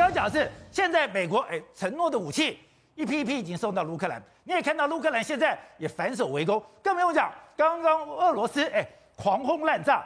刚讲是，现在美国哎承诺的武器一批一批已经送到乌克兰，你也看到乌克兰现在也反手围攻，更不用讲，刚刚俄罗斯哎狂轰滥炸，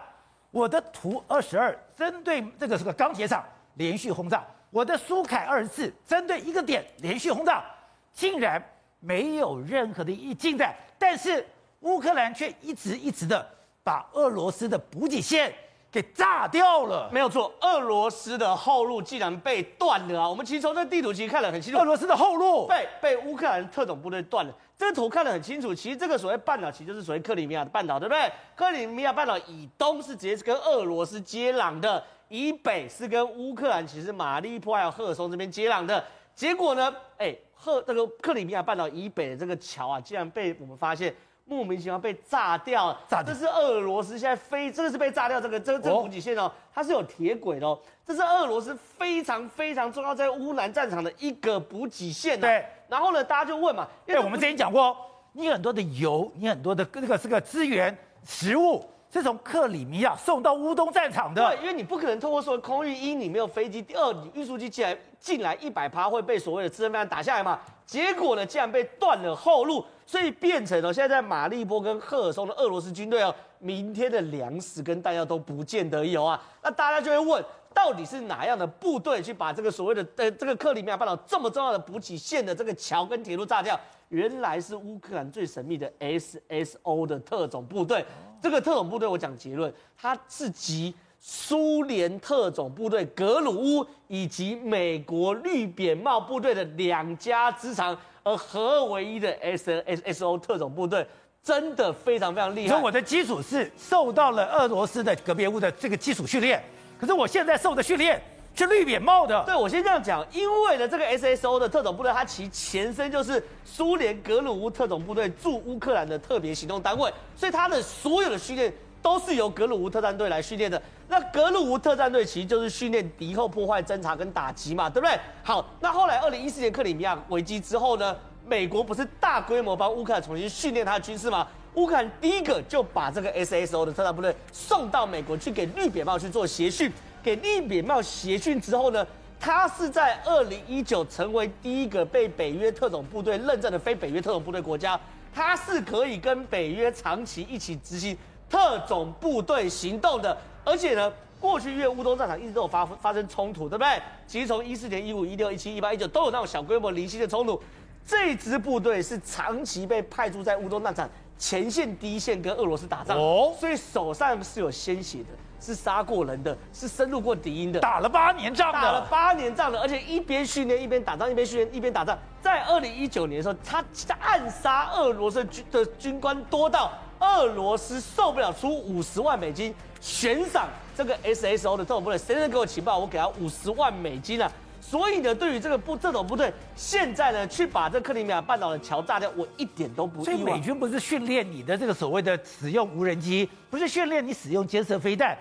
我的图二十二针对这个是个钢铁厂连续轰炸，我的苏凯二十四针对一个点连续轰炸，竟然没有任何的一进展，但是乌克兰却一直一直的把俄罗斯的补给线。给炸掉了，没有错，俄罗斯的后路既然被断了啊！我们其实从这地图其实看得很清楚，俄罗斯的后路被被乌克兰特种部队断了。这个图看得很清楚，其实这个所谓半岛，其实就是所谓克里米亚的半岛，对不对？克里米亚半岛以东是直接是跟俄罗斯接壤的，以北是跟乌克兰，其实马利波还有赫尔松这边接壤的。结果呢，哎，赫这个克里米亚半岛以北的这个桥啊，竟然被我们发现。莫名其妙被炸掉，炸掉，这是俄罗斯现在非真的是被炸掉，这个这个这补给线哦，它是有铁轨的哦，这是俄罗斯非常非常重要在乌南战场的一个补给线。对，然后呢，大家就问嘛，因为我们之前讲过，你很多的油，你很多的这个这个资源、食物。是从克里米亚送到乌东战场的，对，因为你不可能通过说空域，一你没有飞机，第二你运输机进来进来一百趴会被所谓的支援飞弹打下来嘛？结果呢，竟然被断了后路，所以变成了现在在马利波跟赫尔松的俄罗斯军队哦，明天的粮食跟弹药都不见得有啊。那大家就会问，到底是哪样的部队去把这个所谓的呃这个克里米亚半岛这么重要的补给线的这个桥跟铁路炸掉？原来是乌克兰最神秘的 SSO 的特种部队。这个特种部队，我讲结论，它是集苏联特种部队格鲁乌以及美国绿扁帽部队的两家之长而合二为一的 SSO 特种部队，真的非常非常厉害。所以我的基础是受到了俄罗斯的格别乌的这个基础训练，可是我现在受的训练是绿扁帽的。对，我先这样讲，因为呢，这个 SSO 的特种部队，它其前身就是。苏联格鲁乌特种部队驻乌克兰的特别行动单位，所以它的所有的训练都是由格鲁乌特战队来训练的。那格鲁乌特战队其实就是训练敌后破坏、侦察跟打击嘛，对不对？好，那后来二零一四年克里米亚危机之后呢，美国不是大规模帮乌克兰重新训练他的军事吗？乌克兰第一个就把这个 SSO 的特战部队送到美国去给绿扁帽去做协训，给绿扁帽协训之后呢，他是在二零一九成为第一个被北约特种部队认证的非北约特种部队国家，他是可以跟北约长期一起执行特种部队行动的。而且呢，过去因为乌东战场一直都有发发生冲突，对不对？其实从一四年、一五、一六、一七、一八、一九都有那种小规模零星的冲突。这支部队是长期被派驻在乌东战场前线第一线跟俄罗斯打仗，哦，所以手上是有鲜血的。是杀过人的，是深入过敌营的，打了八年仗的，打了八年仗的，而且一边训练一边打仗，一边训练一边打仗。在二零一九年的时候，他暗杀俄罗斯军的军官多到俄罗斯受不了，出五十万美金悬赏这个 SSO 的特种部队，谁能给我情报，我给他五十万美金啊！所以呢，对于这个部这种部队，现在呢去把这克里米亚半岛的桥炸掉，我一点都不意外。所以美军不是训练你的这个所谓的使用无人机，不是训练你使用肩射飞弹。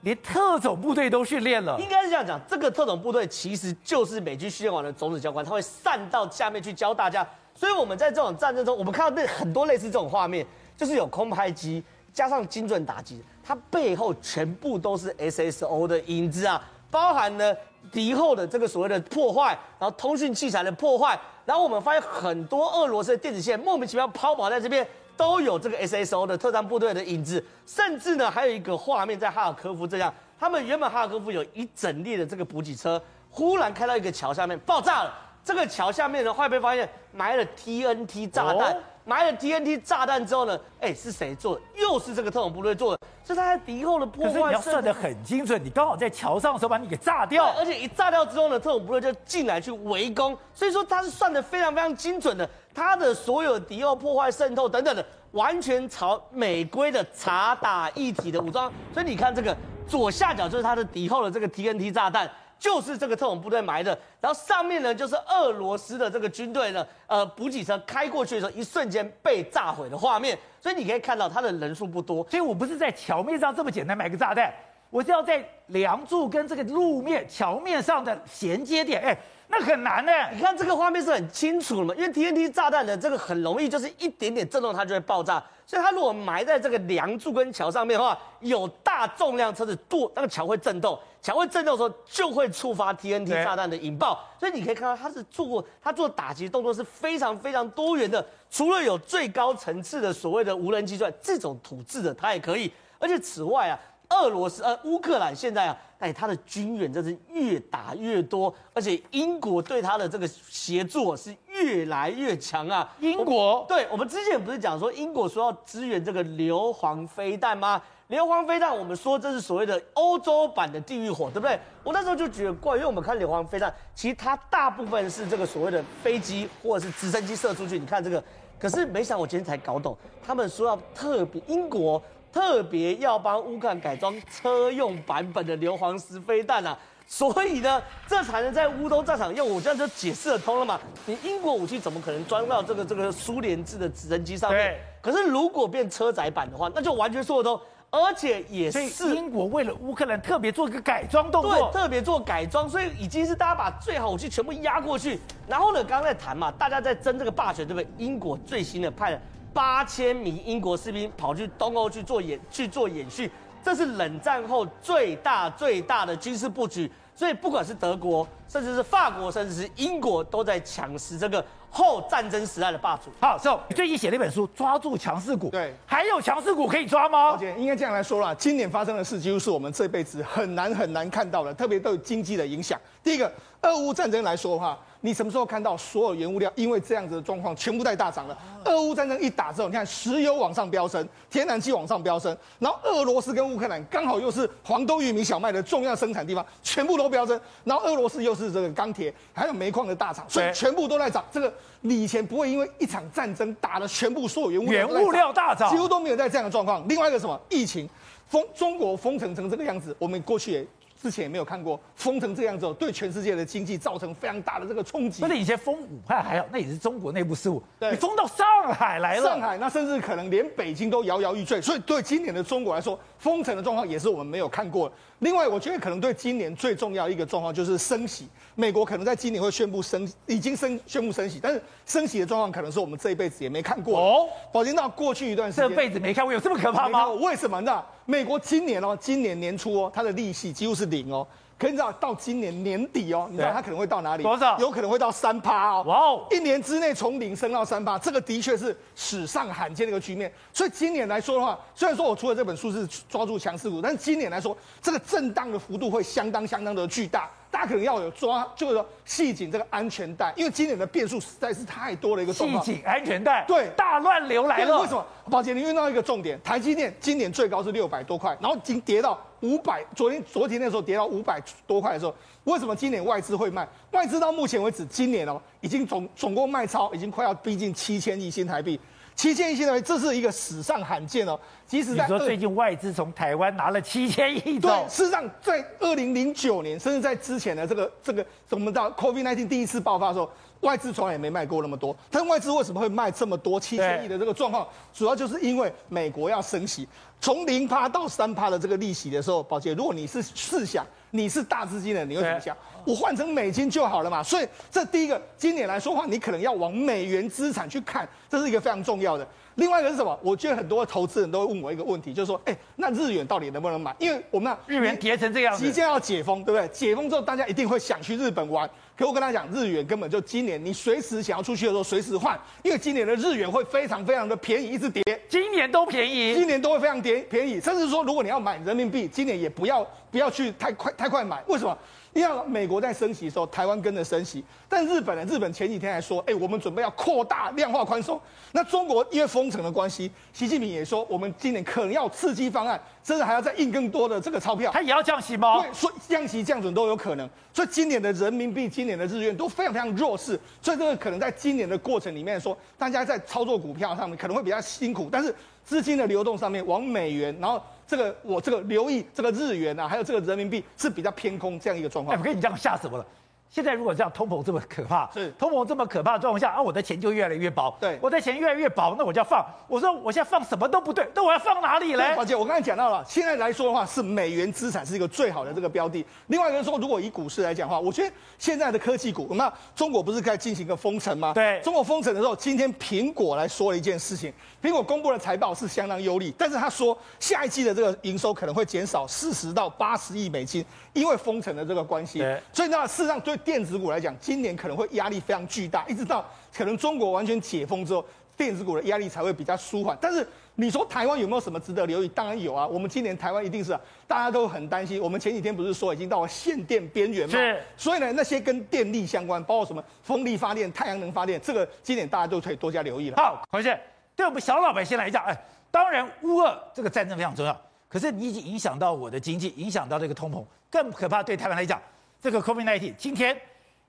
连特种部队都训练了，应该是这样讲。这个特种部队其实就是美军训练完的种子教官，他会散到下面去教大家。所以我们在这种战争中，我们看到那很多类似这种画面，就是有空拍机加上精准打击，它背后全部都是 SSO 的影子啊，包含了敌后的这个所谓的破坏，然后通讯器材的破坏，然后我们发现很多俄罗斯的电子线莫名其妙抛锚在这边。都有这个 SSO 的特战部队的影子，甚至呢，还有一个画面在哈尔科夫这样，他们原本哈尔科夫有一整列的这个补给车，忽然开到一个桥下面爆炸了，这个桥下面呢，会被发现埋了 TNT 炸弹。哦埋了 TNT 炸弹之后呢？哎，是谁做的？又是这个特种部队做的。是他在敌后的破坏。可是你要算得很精准，你刚好在桥上的时候把你给炸掉。而且一炸掉之后呢，特种部队就进来去围攻。所以说他是算得非常非常精准的。他的所有敌后破坏、渗透等等的，完全朝美规的查打一体的武装。所以你看这个左下角就是他的敌后的这个 TNT 炸弹。就是这个特种部队埋的，然后上面呢就是俄罗斯的这个军队呢，呃，补给车开过去的时候，一瞬间被炸毁的画面。所以你可以看到他的人数不多，所以我不是在桥面上这么简单埋个炸弹，我是要在梁柱跟这个路面桥面上的衔接点，哎，那很难呢。你看这个画面是很清楚的嘛，因为 TNT 炸弹的这个很容易就是一点点震动它就会爆炸，所以它如果埋在这个梁柱跟桥上面的话，有大重量车子跺那个桥会震动。桥会震动的时候，就会触发 TNT 炸弹的引爆。所以你可以看到，它是做过，它做打击动作是非常非常多元的。除了有最高层次的所谓的无人机之外，这种土制的它也可以。而且此外啊，俄罗斯呃乌克兰现在啊，哎，他的军援真是越打越多，而且英国对他的这个协助是越来越强啊。英国我对我们之前不是讲说英国说要支援这个硫磺飞弹吗？硫磺飞弹，我们说这是所谓的欧洲版的地狱火，对不对？我那时候就觉得怪，因为我们看硫磺飞弹，其实它大部分是这个所谓的飞机或者是直升机射出去。你看这个，可是没想我今天才搞懂，他们说要特别英国特别要帮乌克兰改装车用版本的硫磺石飞弹啊，所以呢，这才能在乌东战场用。我这样就解释得通了嘛？你英国武器怎么可能装到这个这个苏联制的直升机上面？对可是如果变车载版的话，那就完全说得通。而且也是英国为了乌克兰特别做一个改装动作，对，特别做改装，所以已经是大家把最好武器全部压过去。然后呢，刚刚在谈嘛，大家在争这个霸权，对不对？英国最新的派了八千名英国士兵跑去东欧去做演去做演训，这是冷战后最大最大的军事布局。所以不管是德国，甚至是法国，甚至是英国，都在抢食这个。后战争时代的霸主。好，所以你最近写了一本书《抓住强势股》，对，还有强势股可以抓吗？而且应该这样来说啦，今年发生的事几乎是我们这辈子很难很难看到的，特别对经济的影响。第一个，俄乌战争来说的话。你什么时候看到所有原物料因为这样子的状况全部在大涨了？俄乌战争一打之后，你看石油往上飙升，天然气往上飙升，然后俄罗斯跟乌克兰刚好又是黄豆、玉米、小麦的重要生产地方，全部都飙升。然后俄罗斯又是这个钢铁还有煤矿的大厂，所以全部都在涨。这个你以前不会因为一场战争打了全部所有原物料，原物料大涨，几乎都没有在这样的状况。另外一个什么疫情封中国封城成这个样子，我们过去也。之前也没有看过封成这样子，对全世界的经济造成非常大的这个冲击。那你以前封武汉还好，那也是中国内部事务。对，你封到上海来了，上海那甚至可能连北京都摇摇欲坠。所以对今年的中国来说，封城的状况也是我们没有看过。另外，我觉得可能对今年最重要一个状况就是升息。美国可能在今年会宣布升，已经升宣布升息，但是升息的状况可能是我们这一辈子也没看过。哦，宝金，那过去一段时间，这辈子没看过，有这么可怕吗？为什么呢？美国今年哦，今年年初哦，它的利息几乎是零哦。可你知道到今年年底哦，你知道它可能会到哪里？多少？有可能会到三趴哦。哇哦！一年之内从零升到三趴，这个的确是史上罕见的一个局面。所以今年来说的话，虽然说我出的这本书是抓住强势股，但是今年来说，这个震荡的幅度会相当相当的巨大。大家可能要有抓，就是说系紧这个安全带，因为今年的变数实在是太多了一个状况。系紧安全带，对，大乱流来了。为什么？宝姐，你遇到一个重点，台积电今年最高是六百多块，然后已经跌到五百，昨天昨天那时候跌到五百多块的时候，为什么今年外资会卖？外资到目前为止，今年哦，已经总总共卖超已经快要逼近七千亿新台币。七千亿新台币，这是一个史上罕见哦。即使在你说最近外资从台湾拿了七千亿，对，事实上在二零零九年，甚至在之前的这个这个，我们到 COVID-19 第一次爆发的时候，外资从来也没卖过那么多。但外资为什么会卖这么多七千亿的这个状况？主要就是因为美国要升息，从零趴到三趴的这个利息的时候，宝杰，如果你是试想，你是大资金的，你会怎么想？我换成美金就好了嘛，所以这第一个，今年来说话，你可能要往美元资产去看，这是一个非常重要的。另外一个是什么？我觉得很多投资人都会问我一个问题，就是说，哎，那日元到底能不能买？因为我们那日元跌成这样，即将要解封，对不对？解封之后，大家一定会想去日本玩。可我跟他讲，日元根本就今年你随时想要出去的时候，随时换，因为今年的日元会非常非常的便宜，一直跌，今年都便宜，今年都会非常跌便宜，甚至说，如果你要买人民币，今年也不要不要去太快太快买，为什么？因为美国在升息的时候，台湾跟着升息，但日本呢？日本前几天还说，哎，我们准备要扩大量化宽松。那中国因为封城的关系，习近平也说，我们今年可能要刺激方案，甚至还要再印更多的这个钞票。他也要降息吗？对，说降息降准都有可能。所以今年的人民币、今年的日元都非常非常弱势。所以这个可能在今年的过程里面说，大家在操作股票上面可能会比较辛苦，但是资金的流动上面往美元，然后。这个我这个留意这个日元啊，还有这个人民币是比较偏空这样一个状况。哎，我跟你讲吓死我了！现在如果这样通膨这么可怕，是通膨这么可怕的状况下啊，我的钱就越来越薄。对我的钱越来越薄，那我就要放。我说我现在放什么都不对，那我要放哪里嘞？而且我刚才讲到了，现在来说的话，是美元资产是一个最好的这个标的。另外一个说，如果以股市来讲的话，我觉得现在的科技股，那中国不是在进行一个封城吗？对，中国封城的时候，今天苹果来说了一件事情，苹果公布的财报是相当优利，但是他说下一季的这个营收可能会减少四十到八十亿美金，因为封城的这个关系。对，所以呢，事实上对电子股来讲，今年可能会压力非常巨大，一直到可能中国完全解封之后，电子股的压力才会比较舒缓。但是你说台湾有没有什么值得留意？当然有啊，我们今年台湾一定是、啊、大家都很担心。我们前几天不是说已经到了限电边缘吗？是。所以呢，那些跟电力相关，包括什么风力发电、太阳能发电，这个今年大家都可以多加留意了。好，黄先生，对我们小老百姓来讲，哎，当然乌俄这个战争非常重要，可是你已经影响到我的经济，影响到这个通膨，更可怕。对台湾来讲，这个 COVID-19 今天。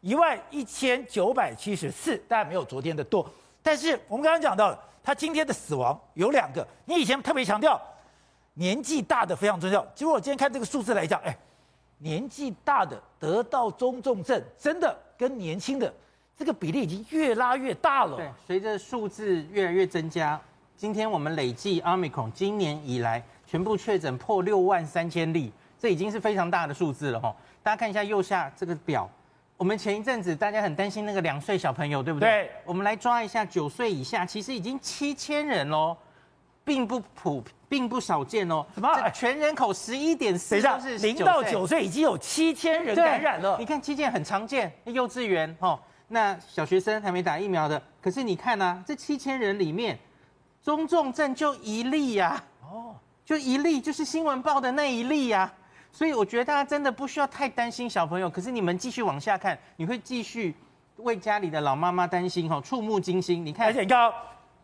一万一千九百七十四，当然没有昨天的多，但是我们刚刚讲到了，他今天的死亡有两个。你以前特别强调年纪大的非常重要，结果我今天看这个数字来讲，哎，年纪大的得到中重症，真的跟年轻的这个比例已经越拉越大了。对，随着数字越来越增加，今天我们累计 Omicron 今年以来全部确诊破六万三千例，这已经是非常大的数字了哈。大家看一下右下这个表。我们前一阵子大家很担心那个两岁小朋友，对不对？对。我们来抓一下九岁以下，其实已经七千人喽，并不普，并不少见哦。什么？全人口十一点四，等一下，零到九岁已经有七千人感染了。你看，七千很常见，幼稚园哦，那小学生还没打疫苗的，可是你看啊，这七千人里面，中重症就一例呀，哦，就一例，就是新闻报的那一例呀。所以我觉得大家真的不需要太担心小朋友，可是你们继续往下看，你会继续为家里的老妈妈担心哈，触目惊心。你看，而且你看，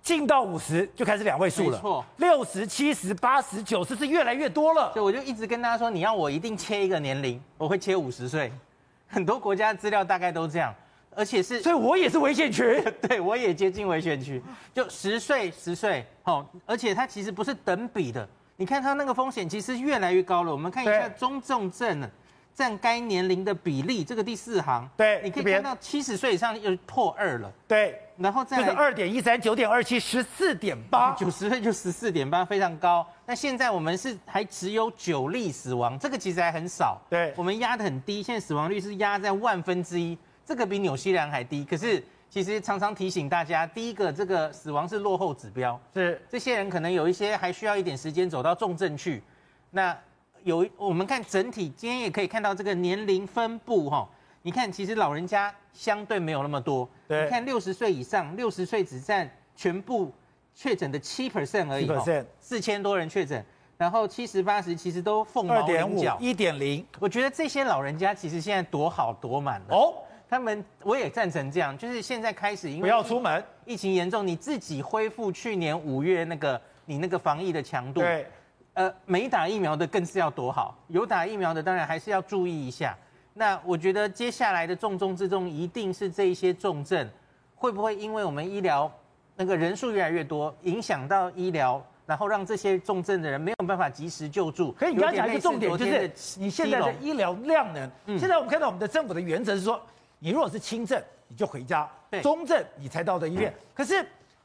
进到五十就开始两位数了，没错，六十、七十、八十、九十是越来越多了。所以我就一直跟大家说，你要我一定切一个年龄，我会切五十岁。很多国家资料大概都这样，而且是，所以我也是危险区，对我也接近危险区，就十岁、十岁，好，而且它其实不是等比的。你看它那个风险其实越来越高了。我们看一下中重症呢，占该年龄的比例，这个第四行，对，你可以看到七十岁以上又破二了，对，然后再来就是二点一三、九点二七、十四点八，九十岁就十四点八，非常高。那现在我们是还只有九例死亡，这个其实还很少，对，我们压得很低，现在死亡率是压在万分之一，这个比纽西兰还低，可是。其实常常提醒大家，第一个，这个死亡是落后指标，是这些人可能有一些还需要一点时间走到重症去。那有我们看整体，今天也可以看到这个年龄分布哈。你看，其实老人家相对没有那么多。对，你看六十岁以上，六十岁只占全部确诊的七 percent 而已，七 percent，四千多人确诊。然后七十八十其实都凤毛麟角，一点零。我觉得这些老人家其实现在躲好躲满了哦。他们我也赞成这样，就是现在开始，因为不要出门，疫情严重，你自己恢复去年五月那个你那个防疫的强度。对，呃，没打疫苗的更是要躲好，有打疫苗的当然还是要注意一下。那我觉得接下来的重中之重一定是这一些重症，会不会因为我们医疗那个人数越来越多，影响到医疗，然后让这些重症的人没有办法及时救助？可以，你刚才讲一个重点就是你现在的医疗量能。嗯，现在我们看到我们的政府的原则是说。你如果是轻症，你就回家；中症你才到的医院。可是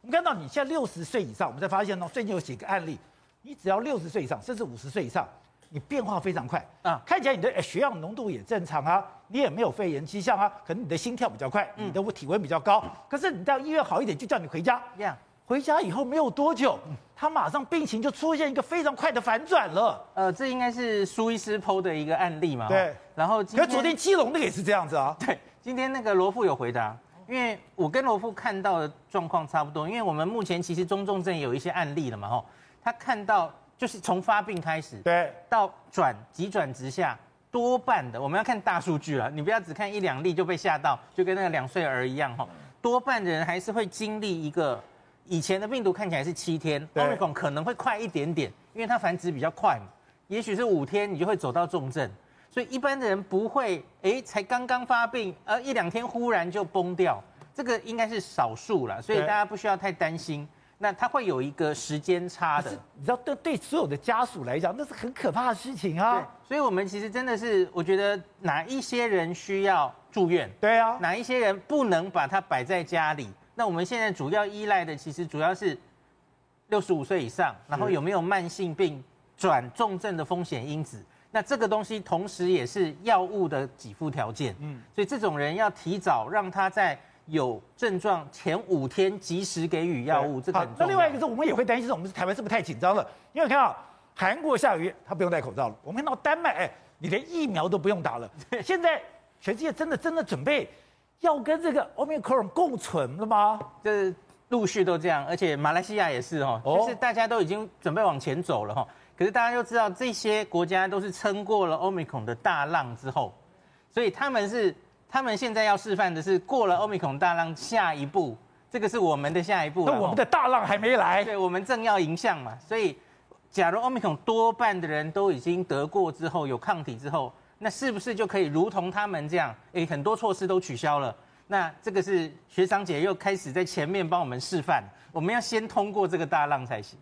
我们看到你现在六十岁以上，我们才发现呢，最近有几个案例，你只要六十岁以上，甚至五十岁以上，你变化非常快啊，看起来你的血氧浓度也正常啊，你也没有肺炎迹象啊，可能你的心跳比较快，你的体温比较高。可是你到医院好一点，就叫你回家。回家以后没有多久，他马上病情就出现一个非常快的反转了。呃，这应该是苏医师 PO 的一个案例嘛？对。然后，可昨天基隆那个也是这样子啊。对。今天那个罗富有回答，因为我跟罗富看到的状况差不多，因为我们目前其实中重症有一些案例了嘛，吼，他看到就是从发病开始，对，到转急转直下，多半的我们要看大数据了，你不要只看一两例就被吓到，就跟那个两岁儿一样，吼，多半的人还是会经历一个以前的病毒看起来是七天，Omicron 可能会快一点点，因为它繁殖比较快嘛，也许是五天你就会走到重症。所以一般的人不会，哎，才刚刚发病，而一两天忽然就崩掉，这个应该是少数了，所以大家不需要太担心。那他会有一个时间差的，你知道，对对所有的家属来讲，那是很可怕的事情啊。对，所以我们其实真的是，我觉得哪一些人需要住院？对啊，哪一些人不能把它摆在家里？那我们现在主要依赖的，其实主要是六十五岁以上，然后有没有慢性病转重症的风险因子？那这个东西同时也是药物的给付条件。嗯，所以这种人要提早让他在有症状前五天及时给予药物，这个很重要。那另外一个是，我们也会担心，我们台湾是不是太紧张了？因为看到韩国下个月他不用戴口罩了，我们看到丹麦，哎，你连疫苗都不用打了。现在全世界真的真的准备。要跟这个 Omicron 共存了吗？这陆续都这样，而且马来西亚也是哦，就是大家都已经准备往前走了哈。可是大家都知道，这些国家都是撑过了 Omicron 的大浪之后，所以他们是他们现在要示范的是过了 Omicron 大浪下一步，这个是我们的下一步。那我们的大浪还没来，对，我们正要迎向嘛。所以，假如 Omicron 多半的人都已经得过之后，有抗体之后。那是不是就可以如同他们这样？诶，很多措施都取消了。那这个是学长姐又开始在前面帮我们示范，我们要先通过这个大浪才行。